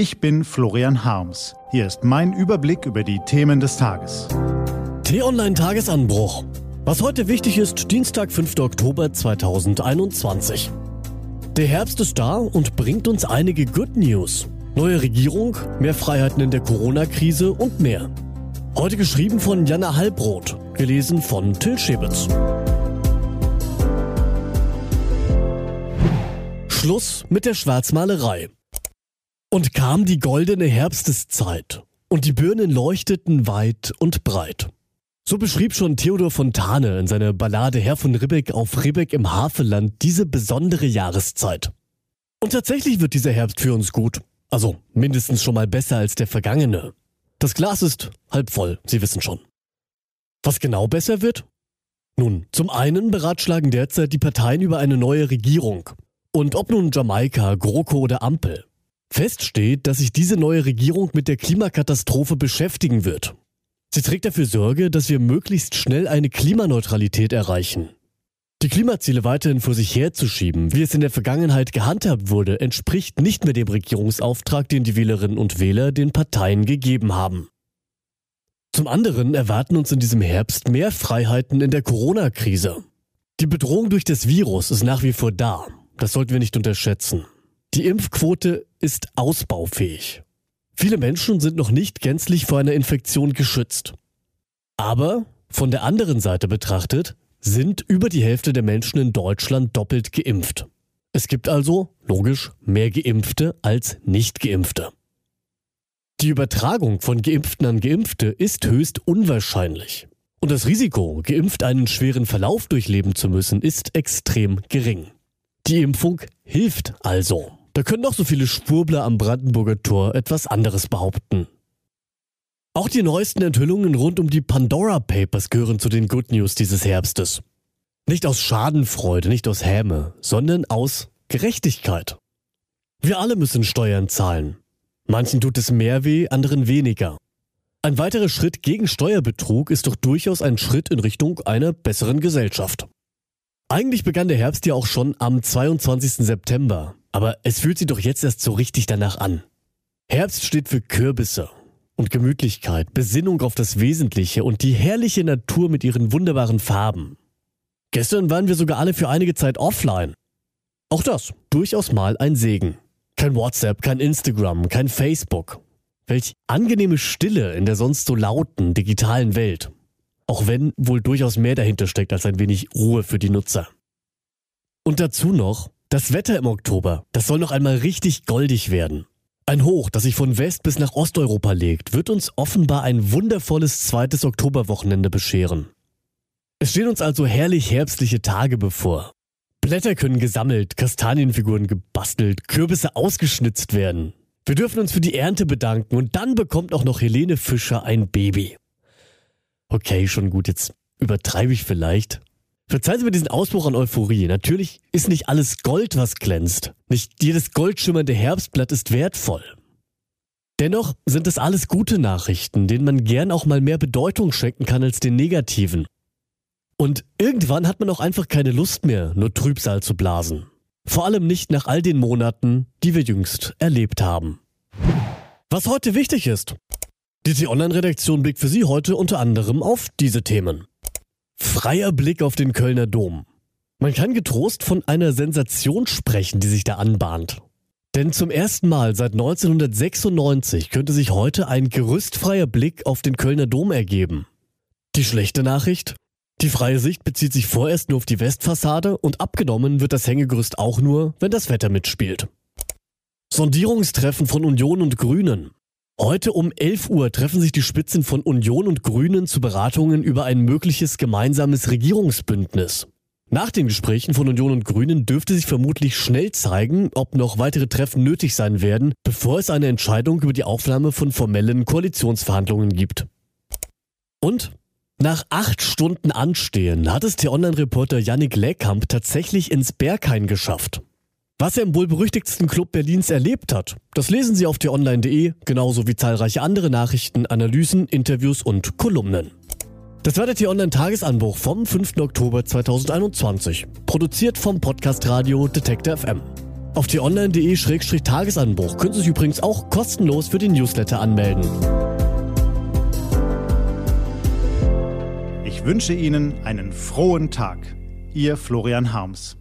Ich bin Florian Harms. Hier ist mein Überblick über die Themen des Tages. T-Online Tagesanbruch. Was heute wichtig ist, Dienstag, 5. Oktober 2021. Der Herbst ist da und bringt uns einige Good News. Neue Regierung, mehr Freiheiten in der Corona-Krise und mehr. Heute geschrieben von Jana Halbrot, gelesen von Till Schäbitz. Schluss mit der Schwarzmalerei. Und kam die goldene Herbsteszeit, und die Birnen leuchteten weit und breit. So beschrieb schon Theodor Fontane in seiner Ballade Herr von Ribbeck auf Ribbeck im Havelland diese besondere Jahreszeit. Und tatsächlich wird dieser Herbst für uns gut. Also mindestens schon mal besser als der vergangene. Das Glas ist halb voll, Sie wissen schon. Was genau besser wird? Nun, zum einen beratschlagen derzeit die Parteien über eine neue Regierung. Und ob nun Jamaika, GroKo oder Ampel. Fest steht, dass sich diese neue Regierung mit der Klimakatastrophe beschäftigen wird. Sie trägt dafür Sorge, dass wir möglichst schnell eine Klimaneutralität erreichen. Die Klimaziele weiterhin vor sich herzuschieben, wie es in der Vergangenheit gehandhabt wurde, entspricht nicht mehr dem Regierungsauftrag, den die Wählerinnen und Wähler den Parteien gegeben haben. Zum anderen erwarten uns in diesem Herbst mehr Freiheiten in der Corona-Krise. Die Bedrohung durch das Virus ist nach wie vor da. Das sollten wir nicht unterschätzen. Die Impfquote ist ausbaufähig. Viele Menschen sind noch nicht gänzlich vor einer Infektion geschützt. Aber von der anderen Seite betrachtet sind über die Hälfte der Menschen in Deutschland doppelt geimpft. Es gibt also, logisch, mehr Geimpfte als Nicht-Geimpfte. Die Übertragung von Geimpften an Geimpfte ist höchst unwahrscheinlich. Und das Risiko, geimpft einen schweren Verlauf durchleben zu müssen, ist extrem gering. Die Impfung hilft also. Da können noch so viele Schwurbler am Brandenburger Tor etwas anderes behaupten. Auch die neuesten Enthüllungen rund um die Pandora Papers gehören zu den Good News dieses Herbstes. Nicht aus Schadenfreude, nicht aus Häme, sondern aus Gerechtigkeit. Wir alle müssen Steuern zahlen. Manchen tut es mehr weh, anderen weniger. Ein weiterer Schritt gegen Steuerbetrug ist doch durchaus ein Schritt in Richtung einer besseren Gesellschaft. Eigentlich begann der Herbst ja auch schon am 22. September, aber es fühlt sich doch jetzt erst so richtig danach an. Herbst steht für Kürbisse und Gemütlichkeit, Besinnung auf das Wesentliche und die herrliche Natur mit ihren wunderbaren Farben. Gestern waren wir sogar alle für einige Zeit offline. Auch das, durchaus mal ein Segen. Kein WhatsApp, kein Instagram, kein Facebook. Welch angenehme Stille in der sonst so lauten digitalen Welt. Auch wenn wohl durchaus mehr dahinter steckt als ein wenig Ruhe für die Nutzer. Und dazu noch das Wetter im Oktober, das soll noch einmal richtig goldig werden. Ein Hoch, das sich von West bis nach Osteuropa legt, wird uns offenbar ein wundervolles zweites Oktoberwochenende bescheren. Es stehen uns also herrlich herbstliche Tage bevor. Blätter können gesammelt, Kastanienfiguren gebastelt, Kürbisse ausgeschnitzt werden. Wir dürfen uns für die Ernte bedanken und dann bekommt auch noch Helene Fischer ein Baby. Okay, schon gut, jetzt übertreibe ich vielleicht. Verzeihen Sie mir diesen Ausbruch an Euphorie. Natürlich ist nicht alles Gold, was glänzt. Nicht jedes goldschimmernde Herbstblatt ist wertvoll. Dennoch sind es alles gute Nachrichten, denen man gern auch mal mehr Bedeutung schenken kann als den negativen. Und irgendwann hat man auch einfach keine Lust mehr, nur Trübsal zu blasen. Vor allem nicht nach all den Monaten, die wir jüngst erlebt haben. Was heute wichtig ist. Die T-Online-Redaktion blickt für Sie heute unter anderem auf diese Themen. Freier Blick auf den Kölner Dom. Man kann getrost von einer Sensation sprechen, die sich da anbahnt. Denn zum ersten Mal seit 1996 könnte sich heute ein gerüstfreier Blick auf den Kölner Dom ergeben. Die schlechte Nachricht? Die freie Sicht bezieht sich vorerst nur auf die Westfassade und abgenommen wird das Hängegerüst auch nur, wenn das Wetter mitspielt. Sondierungstreffen von Union und Grünen. Heute um 11 Uhr treffen sich die Spitzen von Union und Grünen zu Beratungen über ein mögliches gemeinsames Regierungsbündnis. Nach den Gesprächen von Union und Grünen dürfte sich vermutlich schnell zeigen, ob noch weitere Treffen nötig sein werden, bevor es eine Entscheidung über die Aufnahme von formellen Koalitionsverhandlungen gibt. Und nach acht Stunden Anstehen hat es T-Online-Reporter Yannick Leckamp tatsächlich ins Berghain geschafft. Was er im wohl berüchtigsten Club Berlins erlebt hat, das lesen Sie auf t-online.de, genauso wie zahlreiche andere Nachrichten, Analysen, Interviews und Kolumnen. Das war der T-Online-Tagesanbruch vom 5. Oktober 2021, produziert vom Podcast Radio Detektor FM. Auf t-online.de-tagesanbruch können Sie sich übrigens auch kostenlos für den Newsletter anmelden. Ich wünsche Ihnen einen frohen Tag. Ihr Florian Harms.